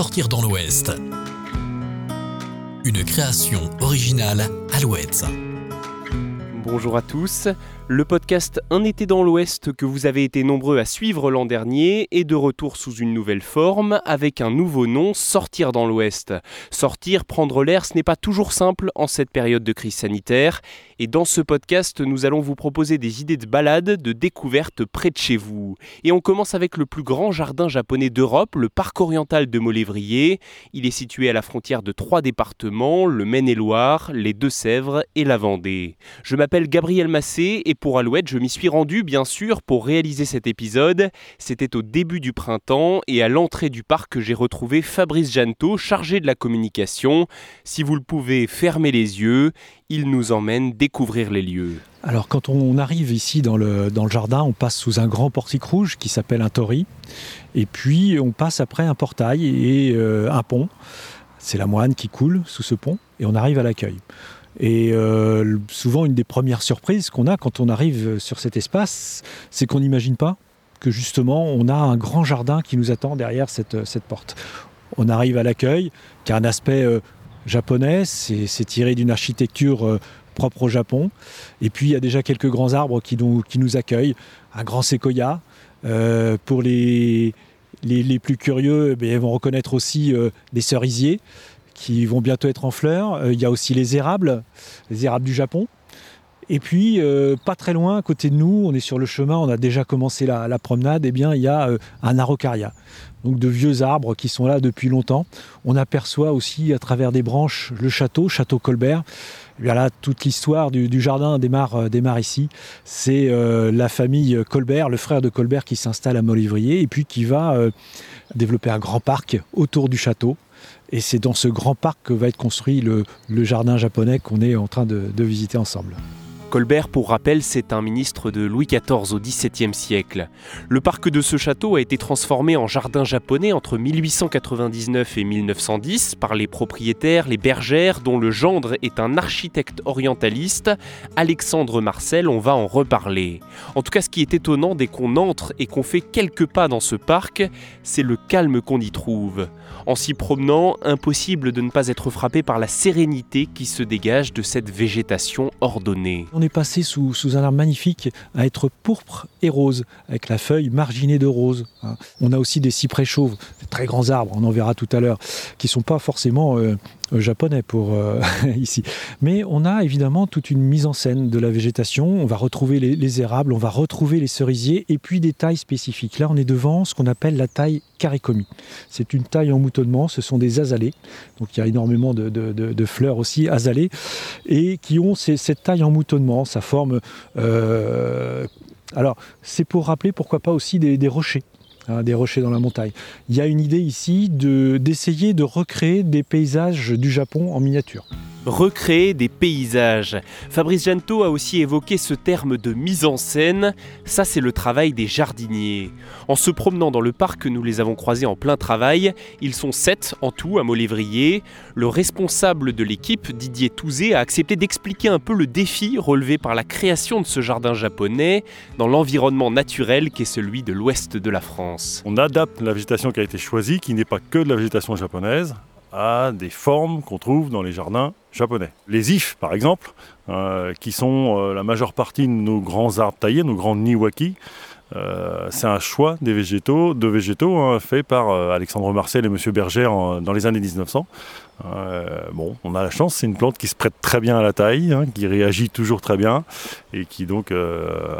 Sortir dans l'Ouest. Une création originale Alouette. Bonjour à tous. Le podcast Un été dans l'Ouest que vous avez été nombreux à suivre l'an dernier est de retour sous une nouvelle forme avec un nouveau nom, Sortir dans l'Ouest. Sortir, prendre l'air, ce n'est pas toujours simple en cette période de crise sanitaire. Et dans ce podcast, nous allons vous proposer des idées de balades, de découvertes près de chez vous. Et on commence avec le plus grand jardin japonais d'Europe, le parc oriental de Molévrier. Il est situé à la frontière de trois départements, le Maine-et-Loire, les Deux-Sèvres et la Vendée. Je m'appelle Gabriel Massé et pour Alouette, je m'y suis rendu bien sûr pour réaliser cet épisode. C'était au début du printemps et à l'entrée du parc que j'ai retrouvé Fabrice Janto, chargé de la communication. Si vous le pouvez, fermez les yeux. Il nous emmène découvrir les lieux. Alors quand on arrive ici dans le, jardin, on passe sous un grand portique rouge qui s'appelle un tori. Et puis on passe après un portail et euh, un pont. C'est la moine qui coule sous ce pont et on arrive à l'accueil. Et euh, souvent, une des premières surprises qu'on a quand on arrive sur cet espace, c'est qu'on n'imagine pas que justement, on a un grand jardin qui nous attend derrière cette, cette porte. On arrive à l'accueil, qui a un aspect euh, japonais, c'est tiré d'une architecture euh, propre au Japon. Et puis, il y a déjà quelques grands arbres qui nous, accueillent. Un grand séquoia. Euh, pour les, les, plus curieux, eh ils vont reconnaître aussi euh, des cerisiers qui vont bientôt être en fleurs. Euh, il y a aussi les érables, les érables du Japon. Et puis, euh, pas très loin, à côté de nous, on est sur le chemin, on a déjà commencé la, promenade, eh bien, il y a euh, un araucaria. Donc de vieux arbres qui sont là depuis longtemps. On aperçoit aussi à travers des branches le château, château Colbert. Et bien là, toute l'histoire du, jardin démarre, démarre ici. C'est la famille Colbert, le frère de Colbert qui s'installe à Molivrier et puis qui va développer un grand parc autour du château. Et c'est dans ce grand parc que va être construit le, jardin japonais qu'on est en train de visiter ensemble. Colbert, pour rappel, c'est un ministre de Louis XIV au XVIIe siècle. Le parc de ce château a été transformé en jardin japonais entre 1899 et 1910 par les propriétaires, les bergères, dont le gendre est un architecte orientaliste, Alexandre Marcel, on va en reparler. En tout cas, ce qui est étonnant dès qu'on entre et qu'on fait quelques pas dans ce parc, c'est le calme qu'on y trouve. En s'y promenant, impossible de ne pas être frappé par la sérénité qui se dégage de cette végétation ordonnée. On est passé sous, sous, un arbre magnifique à être pourpre et rose, avec la feuille marginée de rose. On a aussi des cyprès chauves, très grands arbres, on en verra tout à l'heure, qui ne sont pas forcément euh, japonais pour euh, ici. Mais on a évidemment toute une mise en scène de la végétation. On va retrouver les, les, érables, on va retrouver les cerisiers et puis des tailles spécifiques. Là, on est devant ce qu'on appelle la taille karekomi. C'est une taille en moutonnement, ce sont des azalées. Donc il y a énormément de, fleurs aussi azalées et qui ont cette taille en moutonnement. Ça forme. Euh, alors, c'est pour rappeler pourquoi pas aussi des rochers hein, des rochers dans la montagne. Il y a une idée ici d'essayer de, de, recréer des paysages du Japon en miniature recréer des paysages. Fabrice Janto a aussi évoqué ce terme de mise en scène, ça c'est le travail des jardiniers. En se promenant dans le parc, nous les avons croisés en plein travail, ils sont sept en tout à Molévrier. Le responsable de l'équipe, Didier Touzé, a accepté d'expliquer un peu le défi relevé par la création de ce jardin japonais dans l'environnement naturel qu'est celui de l'ouest de la France. On adapte la végétation qui a été choisie, qui n'est pas que de la végétation japonaise, à des formes qu'on trouve dans les jardins japonais. Les ifs, par exemple, euh, qui sont euh, la majeure partie de nos grands arbres taillés, nos grands niwaki, euh, c'est un choix des végétaux, de végétaux hein, fait par euh, Alexandre Marcel et Monsieur Berger en, dans les années 1900. Euh, bon, on a la chance, c'est une plante qui se prête très bien à la taille, hein, qui réagit toujours très bien et qui donc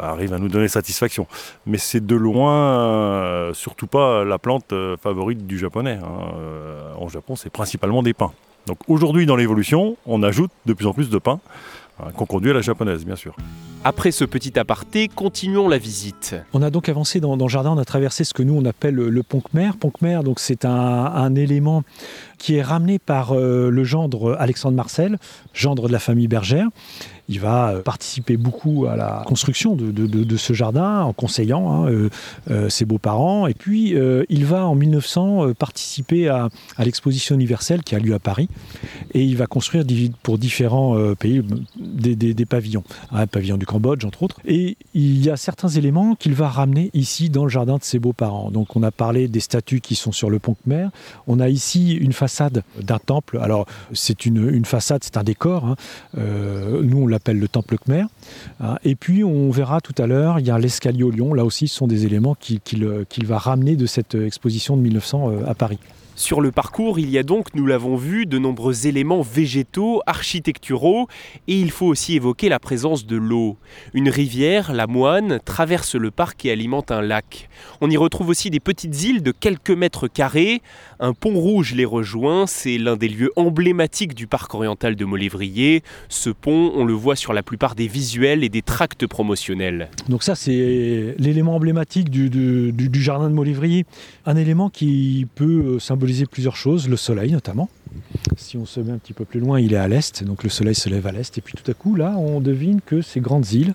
arrive à nous donner satisfaction. Mais c'est de loin, surtout pas la plante favorite du japonais. Hein. en Japon, c'est principalement des pins. Donc aujourd'hui, dans l'évolution, on ajoute de plus en plus de pins qu'on conduit à la japonaise, bien sûr. Après ce petit aparté, continuons la visite. On a donc avancé dans, dans le jardin, on a traversé ce que nous on appelle le, le ponc-mer. Ponc-mer, donc c'est un, un, élément qui est ramené par euh, le gendre Alexandre Marcel, gendre de la famille Bergère. Il va participer beaucoup à la construction de, ce jardin en conseillant hein, euh, euh, ses beaux-parents. Et puis, euh, il va en 1900 participer à, l'exposition universelle qui a lieu à Paris. Et il va construire pour différents pays des, pavillons. Un pavillon du Cambodge, entre autres. Et il y a certains éléments qu'il va ramener ici dans le jardin de ses beaux-parents. Donc on a parlé des statues qui sont sur le pont Khmer. On a ici une façade d'un temple. Alors c'est une, façade, c'est un décor. Hein. Euh, nous l'appelle le temple Khmer. Hein. Et puis on verra tout à l'heure, il y a l'escalier au lion. Là aussi ce sont des éléments qu'il va ramener de cette exposition de 1900 euh, à Paris. Sur le parcours, il y a donc, nous l'avons vu, de nombreux éléments végétaux, architecturaux, et il faut aussi évoquer la présence de l'eau. Une rivière, la Moine, traverse le parc et alimente un lac. On y retrouve aussi des petites îles de quelques mètres carrés. Un pont rouge les rejoint, c'est l'un des lieux emblématiques du parc oriental de Molévrier. Ce pont, on le voit sur la plupart des visuels et des tracts promotionnels. Donc ça, c'est l'élément emblématique du, jardin de Molévrier. Un élément qui peut symboliser plusieurs choses, le soleil notamment. Si on se met un petit peu plus loin, il est à l'est, donc le soleil se lève à l'est. Et puis tout à coup, là, on devine que ces grandes îles,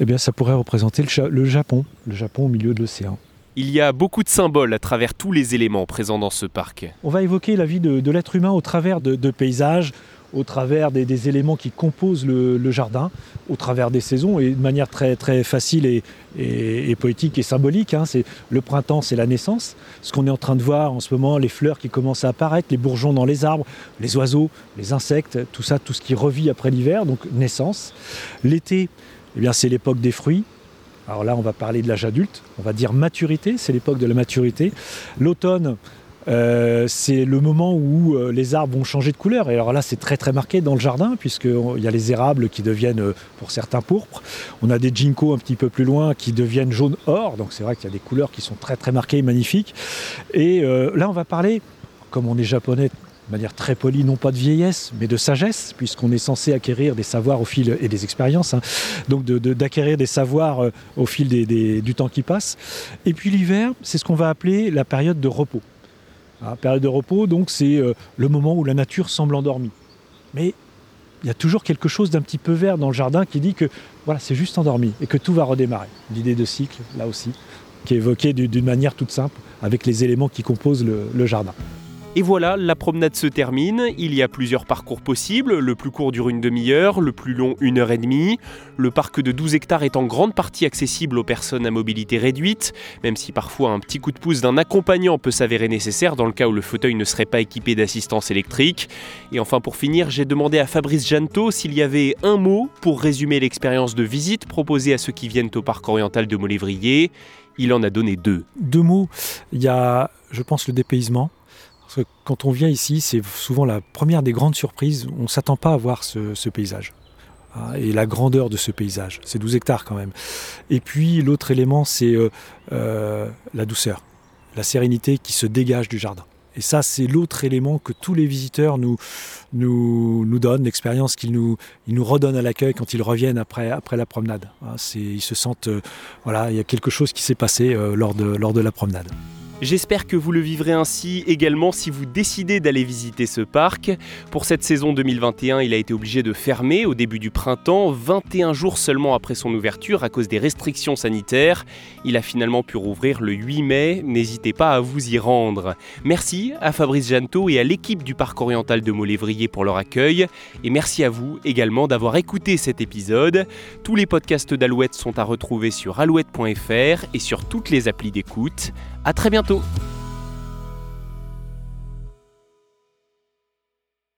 eh bien, ça pourrait représenter le, Japon, le Japon au milieu de l'océan. Il y a beaucoup de symboles à travers tous les éléments présents dans ce parc. On va évoquer la vie de, l'être humain au travers de paysages, au travers des, éléments qui composent le, jardin, au travers des saisons, et de manière très, très facile et, poétique et symbolique. Hein. c'est, le printemps, c'est la naissance. Ce qu'on est en train de voir en ce moment, les fleurs qui commencent à apparaître, les bourgeons dans les arbres, les oiseaux, les insectes, tout ça, tout ce qui revit après l'hiver, donc naissance. L'été, eh c'est l'époque des fruits. Alors là, on va parler de l'âge adulte, on va dire maturité, c'est l'époque de la maturité. L'automne, euh, c'est le moment où euh, les arbres vont changer de couleur. Et alors là, c'est très très marqué dans le jardin, puisqu'il y a les érables qui deviennent, euh, pour certains, pourpres. On a des ginkgos un petit peu plus loin qui deviennent jaune or. Donc c'est vrai qu'il y a des couleurs qui sont très très marquées et magnifiques. Et là, on va parler, comme on est japonais, de manière très polie, non pas de vieillesse, mais de sagesse, puisqu'on est censé acquérir des savoirs au fil et des expériences, hein. donc d'acquérir des savoirs au fil du temps qui passe. Et puis l'hiver, c'est ce qu'on va appeler la période de repos. Hein, période de repos, donc c'est euh, le moment où la nature semble endormie. Mais il y a toujours quelque chose d'un petit peu vert dans le jardin qui dit que voilà, c'est juste endormi et que tout va redémarrer. L'idée de cycle, là aussi, qui est évoquée d'une manière toute simple avec les éléments qui composent le jardin. Et voilà, la promenade se termine. Il y a plusieurs parcours possibles. Le plus court dure une demi-heure, le plus long une heure et demie. Le parc de 12 hectares est en grande partie accessible aux personnes à mobilité réduite, même si parfois un petit coup de pouce d'un accompagnant peut s'avérer nécessaire dans le cas où le fauteuil ne serait pas équipé d'assistance électrique. Et enfin pour finir, j'ai demandé à Fabrice Janto s'il y avait un mot pour résumer l'expérience de visite proposée à ceux qui viennent au parc oriental de Molévrier. Il en a donné deux. Deux mots. Il y a, je pense, le dépaysement quand on vient ici, c'est souvent la première des grandes surprises. On ne s'attend pas à voir ce, paysage hein, et la grandeur de ce paysage. C'est 12 hectares quand même. Et puis l'autre élément, c'est euh, euh, la douceur, la sérénité qui se dégage du jardin. Et ça, c'est l'autre élément que tous les visiteurs nous, donnent, l'expérience qu'ils nous, redonnent à l'accueil quand ils reviennent après, la promenade. Hein, ils se sentent, euh, voilà, il y a quelque chose qui s'est passé lors de la promenade. J'espère que vous le vivrez ainsi également si vous décidez d'aller visiter ce parc. Pour cette saison 2021, il a été obligé de fermer au début du printemps, 21 jours seulement après son ouverture à cause des restrictions sanitaires. Il a finalement pu rouvrir le 8 mai, n'hésitez pas à vous y rendre. Merci à Fabrice Janto et à l'équipe du parc oriental de Molévrier pour leur accueil, et merci à vous également d'avoir écouté cet épisode. Tous les podcasts d'Alouette sont à retrouver sur alouette.fr et sur toutes les applis d'écoute. A très bientôt tu